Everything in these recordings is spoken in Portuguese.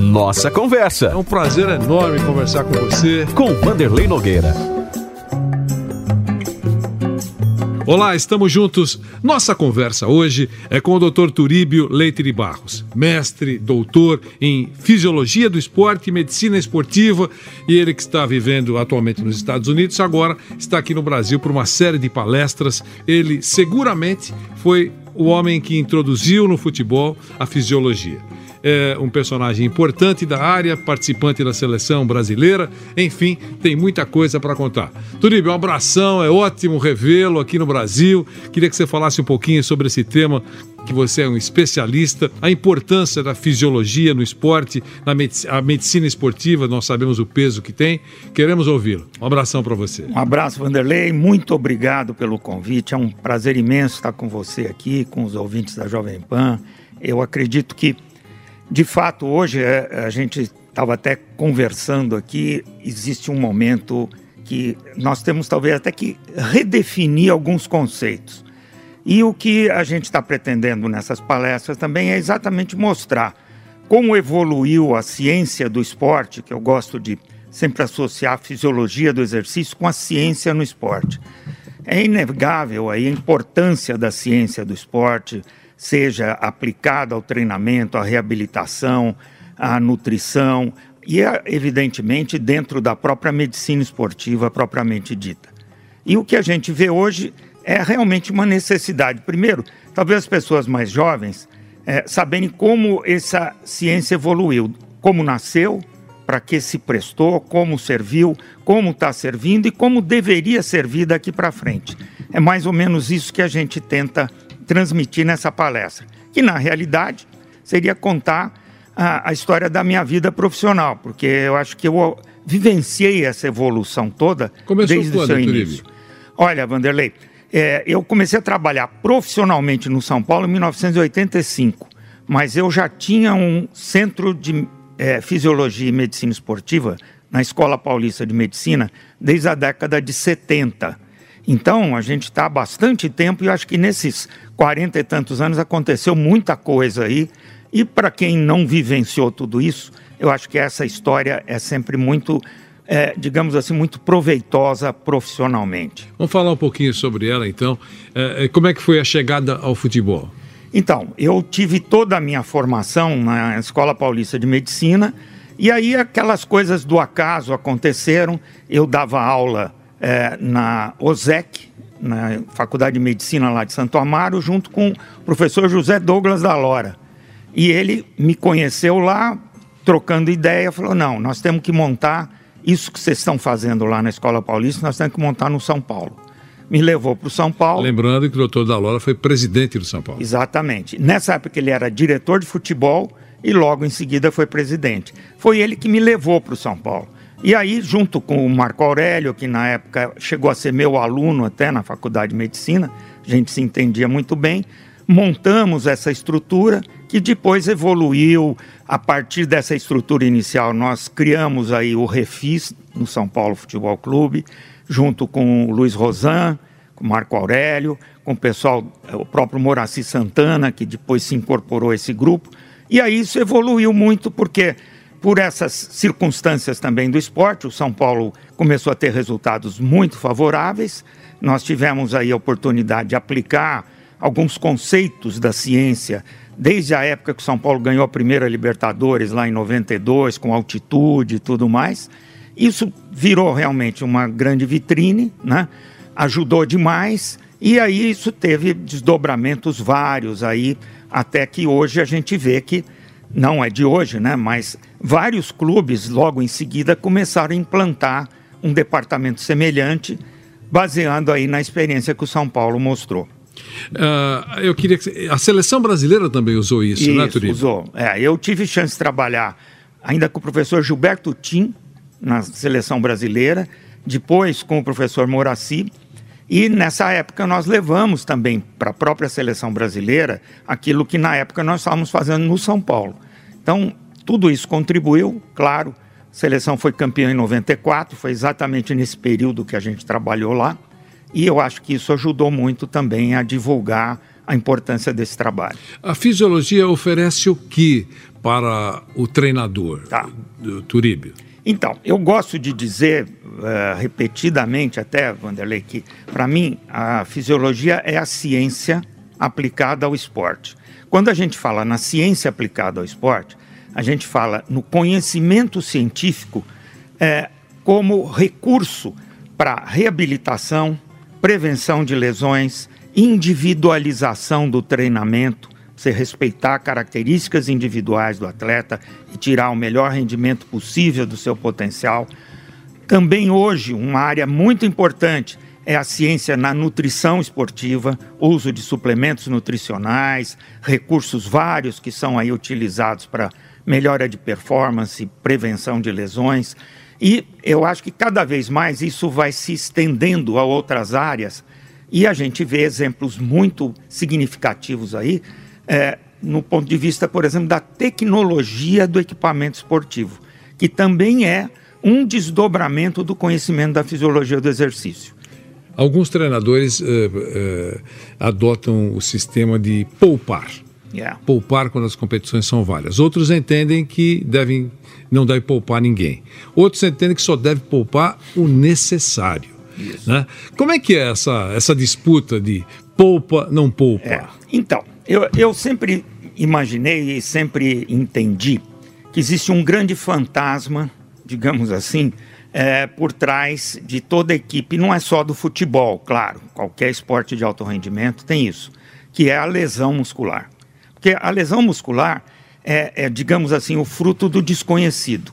Nossa Conversa. É um prazer enorme conversar com você. Com Vanderlei Nogueira. Olá, estamos juntos. Nossa conversa hoje é com o Dr. Turíbio Leite de Barros, mestre, doutor em Fisiologia do Esporte e Medicina Esportiva, e ele que está vivendo atualmente nos Estados Unidos, agora está aqui no Brasil por uma série de palestras. Ele seguramente foi o homem que introduziu no futebol a fisiologia é um personagem importante da área, participante da seleção brasileira, enfim, tem muita coisa para contar. Turíbio, um abração, é ótimo revê-lo aqui no Brasil. Queria que você falasse um pouquinho sobre esse tema, que você é um especialista, a importância da fisiologia no esporte, na medicina, medicina esportiva, nós sabemos o peso que tem. Queremos ouvi-lo. Um abração para você. Um abraço, Vanderlei. Muito obrigado pelo convite. É um prazer imenso estar com você aqui, com os ouvintes da Jovem Pan. Eu acredito que de fato, hoje é, a gente estava até conversando aqui, existe um momento que nós temos talvez até que redefinir alguns conceitos. E o que a gente está pretendendo nessas palestras também é exatamente mostrar como evoluiu a ciência do esporte, que eu gosto de sempre associar a fisiologia do exercício com a ciência no esporte. É inegável aí a importância da ciência do esporte, seja aplicada ao treinamento, à reabilitação, à nutrição e, evidentemente, dentro da própria medicina esportiva propriamente dita. E o que a gente vê hoje é realmente uma necessidade. Primeiro, talvez as pessoas mais jovens é, saberem como essa ciência evoluiu, como nasceu, para que se prestou, como serviu, como está servindo e como deveria servir daqui para frente. É mais ou menos isso que a gente tenta transmitir nessa palestra, que na realidade seria contar a, a história da minha vida profissional, porque eu acho que eu vivenciei essa evolução toda Começou desde quando, o seu início. Olha, Vanderlei, é, eu comecei a trabalhar profissionalmente no São Paulo em 1985, mas eu já tinha um centro de é, fisiologia e medicina esportiva na Escola Paulista de Medicina desde a década de 70. Então, a gente está há bastante tempo e eu acho que nesses 40 e tantos anos aconteceu muita coisa aí. E para quem não vivenciou tudo isso, eu acho que essa história é sempre muito, é, digamos assim, muito proveitosa profissionalmente. Vamos falar um pouquinho sobre ela então. É, como é que foi a chegada ao futebol? Então, eu tive toda a minha formação na Escola Paulista de Medicina e aí aquelas coisas do acaso aconteceram. Eu dava aula é, na OSEC, na Faculdade de Medicina lá de Santo Amaro, junto com o professor José Douglas da Lora. E ele me conheceu lá, trocando ideia, falou: não, nós temos que montar isso que vocês estão fazendo lá na Escola Paulista, nós temos que montar no São Paulo. Me levou para o São Paulo. Lembrando que o doutor da Lora foi presidente do São Paulo. Exatamente. Nessa época ele era diretor de futebol e logo em seguida foi presidente. Foi ele que me levou para o São Paulo. E aí, junto com o Marco Aurélio, que na época chegou a ser meu aluno até na Faculdade de Medicina, a gente se entendia muito bem, montamos essa estrutura que depois evoluiu. A partir dessa estrutura inicial, nós criamos aí o Refis no São Paulo Futebol Clube, junto com o Luiz Rosan, com o Marco Aurélio, com o pessoal, o próprio Moraci Santana, que depois se incorporou a esse grupo. E aí isso evoluiu muito porque por essas circunstâncias também do esporte, o São Paulo começou a ter resultados muito favoráveis. Nós tivemos aí a oportunidade de aplicar alguns conceitos da ciência, desde a época que o São Paulo ganhou a primeira Libertadores, lá em 92, com altitude e tudo mais. Isso virou realmente uma grande vitrine, né? ajudou demais, e aí isso teve desdobramentos vários aí, até que hoje a gente vê que não é de hoje, né? Mas vários clubes logo em seguida começaram a implantar um departamento semelhante, baseando aí na experiência que o São Paulo mostrou. Uh, eu queria que a seleção brasileira também usou isso, isso né, Turino? Usou. É, eu tive chance de trabalhar ainda com o professor Gilberto Tim na seleção brasileira, depois com o professor Moraci. E nessa época nós levamos também para a própria seleção brasileira aquilo que na época nós estávamos fazendo no São Paulo. Então, tudo isso contribuiu, claro. A seleção foi campeã em 94, foi exatamente nesse período que a gente trabalhou lá. E eu acho que isso ajudou muito também a divulgar a importância desse trabalho. A fisiologia oferece o que para o treinador, Tá. do Turíbio? Então, eu gosto de dizer eh, repetidamente até, Vanderlei, que para mim a fisiologia é a ciência aplicada ao esporte. Quando a gente fala na ciência aplicada ao esporte, a gente fala no conhecimento científico eh, como recurso para reabilitação, prevenção de lesões, individualização do treinamento, você respeitar características individuais do atleta e tirar o melhor rendimento possível do seu potencial. Também hoje, uma área muito importante é a ciência na nutrição esportiva, uso de suplementos nutricionais, recursos vários que são aí utilizados para melhora de performance, prevenção de lesões. E eu acho que cada vez mais isso vai se estendendo a outras áreas e a gente vê exemplos muito significativos aí, é, no ponto de vista, por exemplo, da tecnologia do equipamento esportivo, que também é um desdobramento do conhecimento da fisiologia do exercício. Alguns treinadores eh, eh, adotam o sistema de poupar. Yeah. Poupar quando as competições são várias. Outros entendem que devem, não deve poupar ninguém. Outros entendem que só deve poupar o necessário. Né? Como é que é essa, essa disputa de poupa, não poupa? É. Então, eu, eu sempre imaginei e sempre entendi que existe um grande fantasma, digamos assim, é, por trás de toda a equipe. Não é só do futebol, claro, qualquer esporte de alto rendimento tem isso, que é a lesão muscular. Porque a lesão muscular é, é digamos assim, o fruto do desconhecido.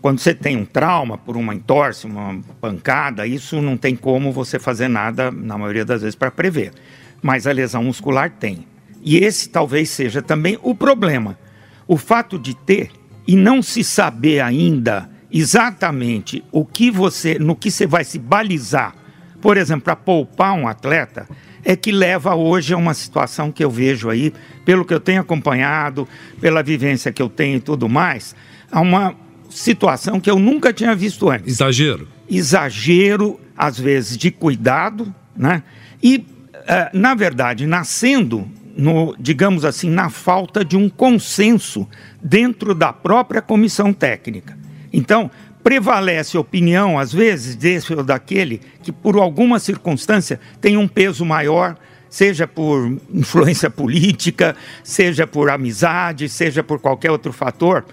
Quando você tem um trauma por uma entorse, uma pancada, isso não tem como você fazer nada, na maioria das vezes, para prever. Mas a lesão muscular tem. E esse talvez seja também o problema. O fato de ter e não se saber ainda exatamente o que você, no que você vai se balizar, por exemplo, para poupar um atleta, é que leva hoje a uma situação que eu vejo aí, pelo que eu tenho acompanhado, pela vivência que eu tenho e tudo mais, a uma situação que eu nunca tinha visto antes. Exagero. Exagero, às vezes, de cuidado, né? E, eh, na verdade, nascendo, no, digamos assim, na falta de um consenso dentro da própria comissão técnica. Então, prevalece a opinião, às vezes, desse ou daquele, que por alguma circunstância tem um peso maior, seja por influência política, seja por amizade, seja por qualquer outro fator.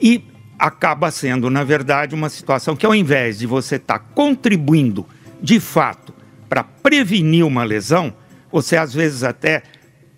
E acaba sendo, na verdade, uma situação que, ao invés de você estar contribuindo de fato para prevenir uma lesão, você às vezes até,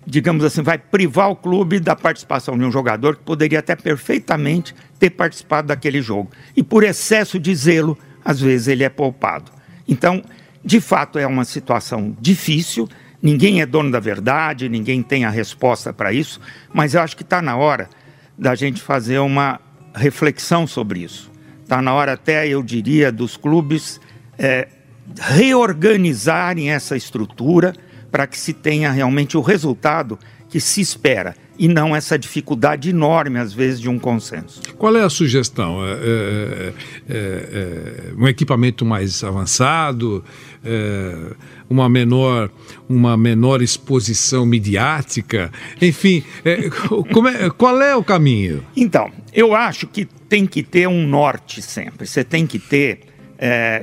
digamos assim, vai privar o clube da participação de um jogador que poderia até perfeitamente ter participado daquele jogo. E por excesso de zelo, às vezes ele é poupado. Então, de fato, é uma situação difícil. Ninguém é dono da verdade, ninguém tem a resposta para isso, mas eu acho que está na hora da gente fazer uma reflexão sobre isso. Está na hora até, eu diria, dos clubes é, reorganizarem essa estrutura para que se tenha realmente o resultado que se espera e não essa dificuldade enorme, às vezes, de um consenso. Qual é a sugestão? É, é, é, um equipamento mais avançado, uma, menor, uma menor exposição midiática, enfim, é, qual é o caminho? Então, eu acho que tem que ter um norte sempre. Você tem que ter,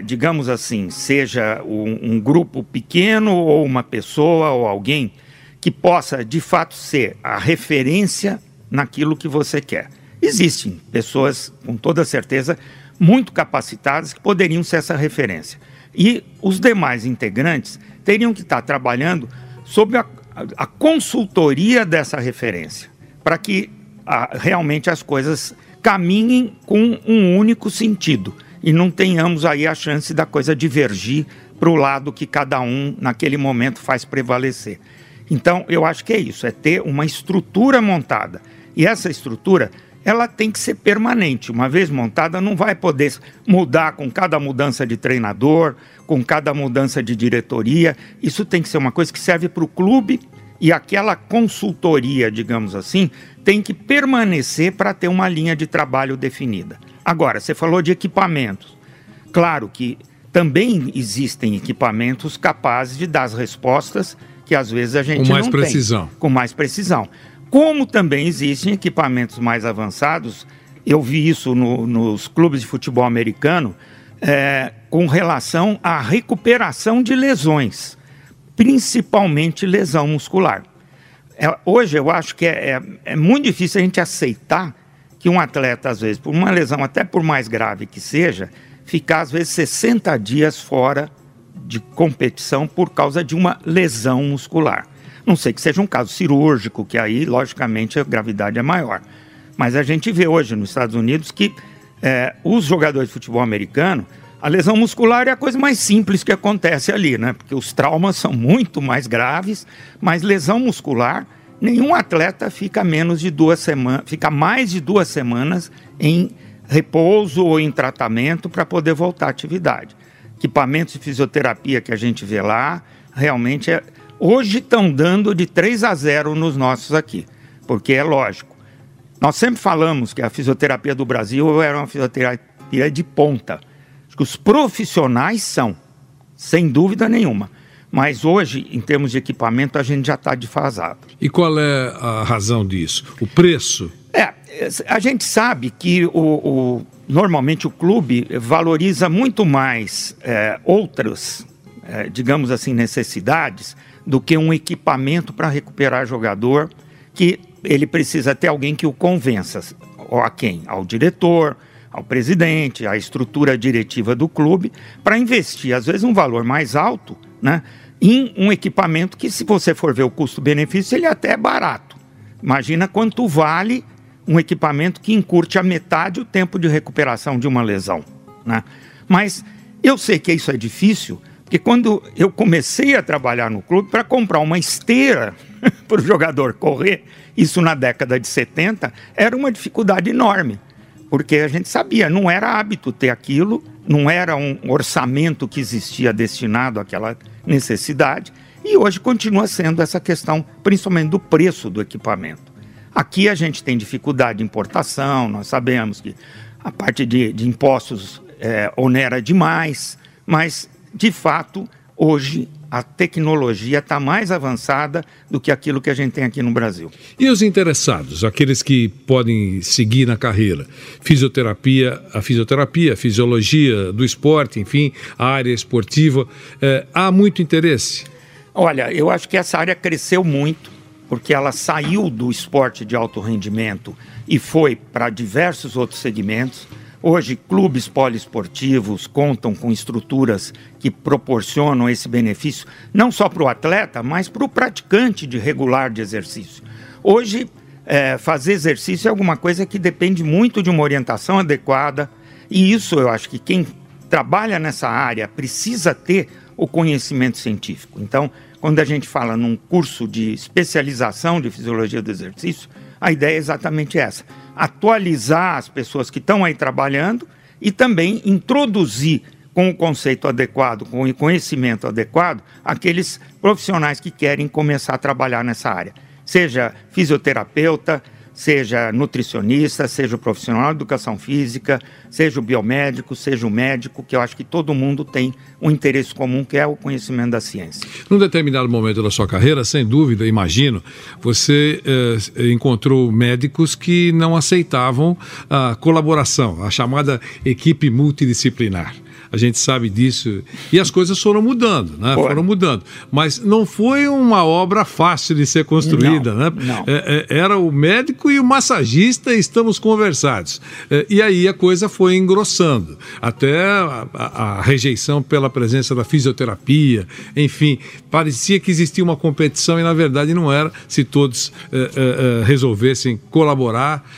digamos assim, seja um, um grupo pequeno ou uma pessoa ou alguém que possa de fato ser a referência naquilo que você quer. Existem pessoas, com toda certeza, muito capacitadas que poderiam ser essa referência. E os demais integrantes teriam que estar trabalhando sob a, a consultoria dessa referência, para que a, realmente as coisas caminhem com um único sentido e não tenhamos aí a chance da coisa divergir para o lado que cada um, naquele momento, faz prevalecer. Então, eu acho que é isso, é ter uma estrutura montada. E essa estrutura, ela tem que ser permanente. Uma vez montada, não vai poder mudar com cada mudança de treinador, com cada mudança de diretoria. Isso tem que ser uma coisa que serve para o clube e aquela consultoria, digamos assim, tem que permanecer para ter uma linha de trabalho definida. Agora, você falou de equipamentos. Claro que também existem equipamentos capazes de dar as respostas que às vezes a gente com mais não precisão. tem. Com mais precisão. Como também existem equipamentos mais avançados, eu vi isso no, nos clubes de futebol americano, é, com relação à recuperação de lesões, principalmente lesão muscular. É, hoje eu acho que é, é, é muito difícil a gente aceitar que um atleta, às vezes, por uma lesão, até por mais grave que seja, ficar às vezes 60 dias fora de competição por causa de uma lesão muscular. Não sei que seja um caso cirúrgico, que aí, logicamente, a gravidade é maior. Mas a gente vê hoje nos Estados Unidos que é, os jogadores de futebol americano, a lesão muscular é a coisa mais simples que acontece ali, né? Porque os traumas são muito mais graves, mas lesão muscular, nenhum atleta fica menos de duas semanas, fica mais de duas semanas em repouso ou em tratamento para poder voltar à atividade. Equipamentos de fisioterapia que a gente vê lá, realmente é, hoje estão dando de 3 a 0 nos nossos aqui, porque é lógico. Nós sempre falamos que a fisioterapia do Brasil era uma fisioterapia de ponta. Acho que os profissionais são, sem dúvida nenhuma. Mas hoje, em termos de equipamento, a gente já está defasado. E qual é a razão disso? O preço? É, a gente sabe que o, o normalmente o clube valoriza muito mais é, outras, é, digamos assim, necessidades do que um equipamento para recuperar jogador que ele precisa ter alguém que o convença. Ou a quem? Ao diretor, ao presidente, à estrutura diretiva do clube, para investir, às vezes, um valor mais alto né, em um equipamento que, se você for ver o custo-benefício, ele é até é barato. Imagina quanto vale um equipamento que encurte a metade o tempo de recuperação de uma lesão. Né? Mas eu sei que isso é difícil, porque quando eu comecei a trabalhar no clube, para comprar uma esteira para o jogador correr, isso na década de 70, era uma dificuldade enorme. Porque a gente sabia, não era hábito ter aquilo, não era um orçamento que existia destinado àquela necessidade, e hoje continua sendo essa questão, principalmente do preço do equipamento. Aqui a gente tem dificuldade de importação, nós sabemos que a parte de, de impostos é, onera demais, mas de fato hoje a tecnologia está mais avançada do que aquilo que a gente tem aqui no Brasil. E os interessados, aqueles que podem seguir na carreira? Fisioterapia, a fisioterapia, a fisiologia do esporte, enfim, a área esportiva, é, há muito interesse? Olha, eu acho que essa área cresceu muito porque ela saiu do esporte de alto rendimento e foi para diversos outros segmentos. Hoje, clubes poliesportivos contam com estruturas que proporcionam esse benefício, não só para o atleta, mas para o praticante de regular de exercício. Hoje, é, fazer exercício é alguma coisa que depende muito de uma orientação adequada, e isso eu acho que quem trabalha nessa área precisa ter o conhecimento científico. Então, quando a gente fala num curso de especialização de fisiologia do exercício, a ideia é exatamente essa: atualizar as pessoas que estão aí trabalhando e também introduzir com o conceito adequado, com o conhecimento adequado, aqueles profissionais que querem começar a trabalhar nessa área. Seja fisioterapeuta, seja nutricionista, seja o profissional de educação física, seja o biomédico, seja o médico, que eu acho que todo mundo tem um interesse comum, que é o conhecimento da ciência. Num determinado momento da sua carreira, sem dúvida, imagino, você eh, encontrou médicos que não aceitavam a colaboração, a chamada equipe multidisciplinar a gente sabe disso. E as coisas foram mudando, né? Foram mudando. Mas não foi uma obra fácil de ser construída, não, né? Não. É, é, era o médico e o massagista e estamos conversados. É, e aí a coisa foi engrossando. Até a, a, a, rejeição pela presença da fisioterapia, enfim, parecia que existia uma competição e na verdade não era. Se todos é resolvessem colaborar,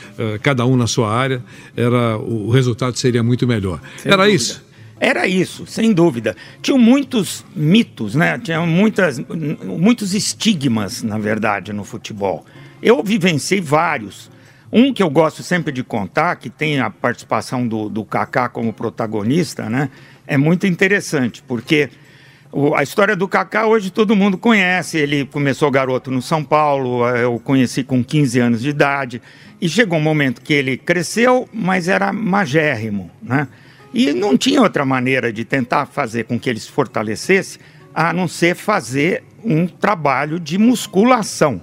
cada um na sua área, era o resultado seria muito melhor. Sem era dúvida. isso. Era isso, sem dúvida. Tinham muitos mitos, né? Tinham muitas, muitos estigmas, na verdade, no futebol. Eu vivenciei vários. Um que eu gosto sempre de contar, que tem a participação do, do Kaká como protagonista, né? É muito interessante, porque o, a história do Kaká hoje todo mundo conhece. Ele começou garoto no São Paulo, eu o conheci com 15 anos de idade. E chegou um momento que ele cresceu, mas era magérrimo, né? E não tinha outra maneira de tentar fazer com que ele se fortalecesse a não ser fazer um trabalho de musculação.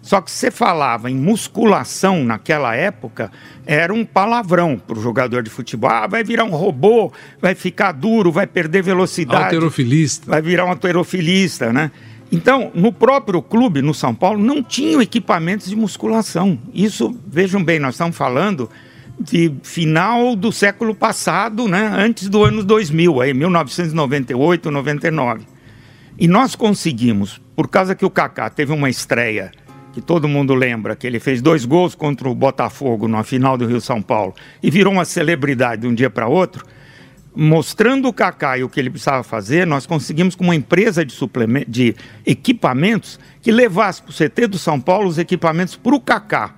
Só que você falava em musculação naquela época, era um palavrão para o jogador de futebol. Ah, vai virar um robô, vai ficar duro, vai perder velocidade. Alterofilista. Vai virar um alterofilista, né? Então, no próprio clube, no São Paulo, não tinham equipamentos de musculação. Isso, vejam bem, nós estamos falando de final do século passado, né? antes do ano 2000, aí, 1998, 99. E nós conseguimos, por causa que o Kaká teve uma estreia que todo mundo lembra, que ele fez dois gols contra o Botafogo na final do Rio São Paulo e virou uma celebridade de um dia para outro, mostrando o Kaká e o que ele precisava fazer, nós conseguimos com uma empresa de, de equipamentos que levasse para o CT do São Paulo os equipamentos para o Kaká.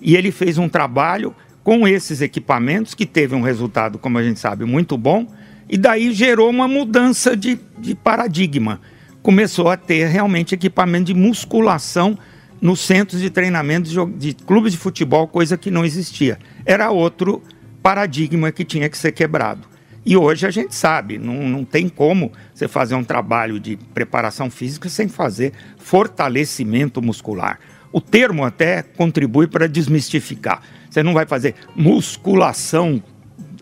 E ele fez um trabalho com esses equipamentos que teve um resultado, como a gente sabe, muito bom, e daí gerou uma mudança de, de paradigma. Começou a ter realmente equipamento de musculação nos centros de treinamento de, de clubes de futebol, coisa que não existia. Era outro paradigma que tinha que ser quebrado. E hoje a gente sabe, não, não tem como você fazer um trabalho de preparação física sem fazer fortalecimento muscular. O termo até contribui para desmistificar. Você não vai fazer musculação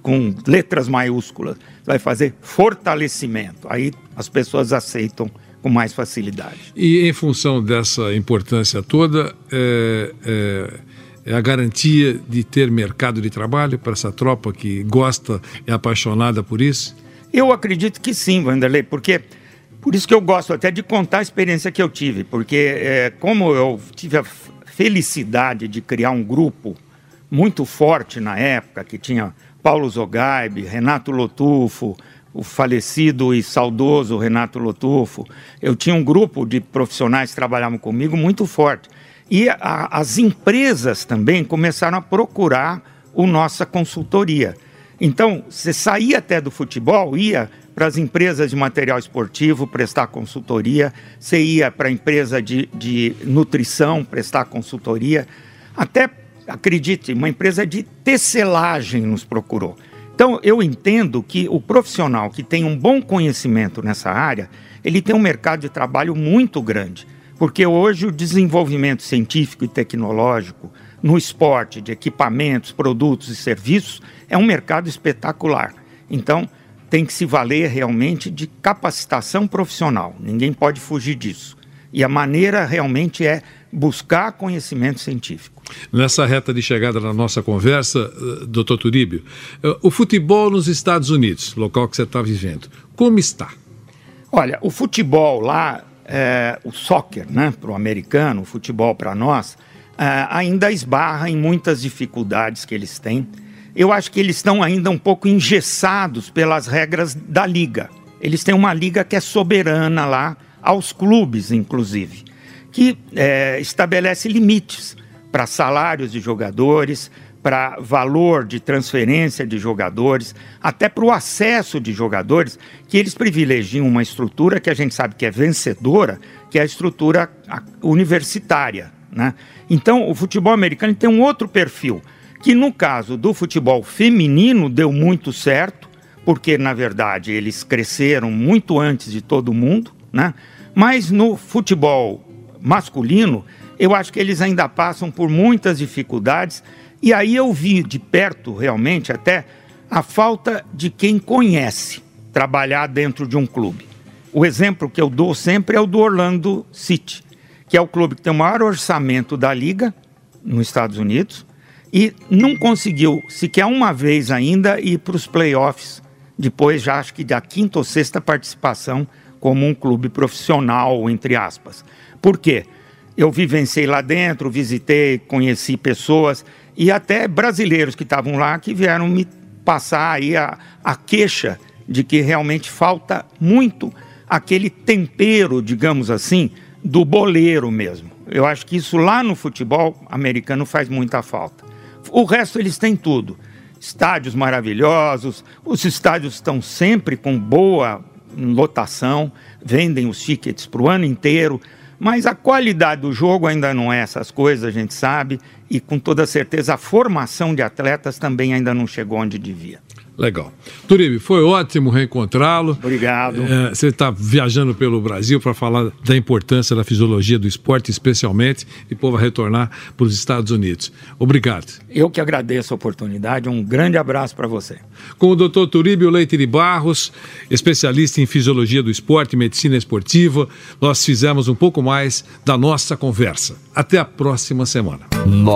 com letras maiúsculas, você vai fazer fortalecimento. Aí as pessoas aceitam com mais facilidade. E em função dessa importância toda, é, é, é, a garantia de ter mercado de trabalho para essa tropa que gosta, é apaixonada por isso? Eu acredito que sim, Vanderlei, porque por isso que eu gosto até de contar a experiência que eu tive, porque é, como eu tive a felicidade de criar um grupo muito forte na época, que tinha Paulo Zogaib, Renato Lotufo, o falecido e saudoso Renato Lotufo. Eu tinha um grupo de profissionais que trabalhavam comigo muito forte. E a, as empresas também começaram a procurar o nossa consultoria. Então, você saía até do futebol, ia para as empresas de material esportivo prestar consultoria, você ia para a empresa de, de nutrição prestar consultoria, até, acredite, uma empresa de tecelagem nos procurou. Então, eu entendo que o profissional que tem um bom conhecimento nessa área, ele tem um mercado de trabalho muito grande. Porque hoje o desenvolvimento científico e tecnológico no esporte, de equipamentos, produtos e serviços, é um mercado espetacular. Então, tem que se valer realmente de capacitação profissional. Ninguém pode fugir disso. E a maneira realmente é buscar conhecimento científico. Nessa reta de chegada na nossa conversa, eh, doutor Turíbio, eh, o futebol nos Estados Unidos, local que você está vivendo, como está? Olha, o futebol lá, é, o soccer, né, para o americano, o futebol para nós, é, ainda esbarra em muitas dificuldades que eles têm. Eu acho que eles estão ainda um pouco engessados pelas regras da liga. Eles têm uma liga que é soberana lá, aos clubes, inclusive que é, estabelece limites para salários de jogadores, para valor de transferência de jogadores, até para o acesso de jogadores, que eles privilegiam uma estrutura que a gente sabe que é vencedora, que é a estrutura universitária. Né? Então, o futebol americano tem um outro perfil, que no caso do futebol feminino deu muito certo, porque na verdade eles cresceram muito antes de todo mundo, né? mas no futebol masculino, eu acho que eles ainda passam por muitas dificuldades. E aí eu vi de perto, realmente, até a falta de quem conhece trabalhar dentro de um clube. O exemplo que eu dou sempre é o do Orlando City, que é o clube que tem o maior orçamento da liga nos Estados Unidos e não conseguiu sequer uma vez ainda ir para os playoffs. Depois, já acho que da quinta ou sexta participação como um clube profissional, entre aspas. Por quê? Eu vivenciei lá dentro, visitei, conheci pessoas e até brasileiros que estavam lá que vieram me passar aí a, a queixa de que realmente falta muito aquele tempero, digamos assim, do boleiro mesmo. Eu acho que isso lá no futebol americano faz muita falta. O resto eles têm tudo. Estádios maravilhosos, os estádios estão sempre com boa lotação, vendem os tickets para o ano inteiro. Mas a qualidade do jogo ainda não é essas coisas, a gente sabe. E com toda certeza a formação de atletas também ainda não chegou onde devia. Legal. Turibe, foi ótimo reencontrá-lo. Obrigado. É, você está viajando pelo Brasil para falar da importância da fisiologia do esporte, especialmente, e depois vai retornar para os Estados Unidos. Obrigado. Eu que agradeço a oportunidade. Um grande abraço para você. Com o Dr. Turíbio Leite de Barros, especialista em fisiologia do esporte e medicina esportiva, nós fizemos um pouco mais da nossa conversa. Até a próxima semana.